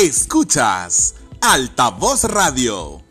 Escuchas Altavoz Radio.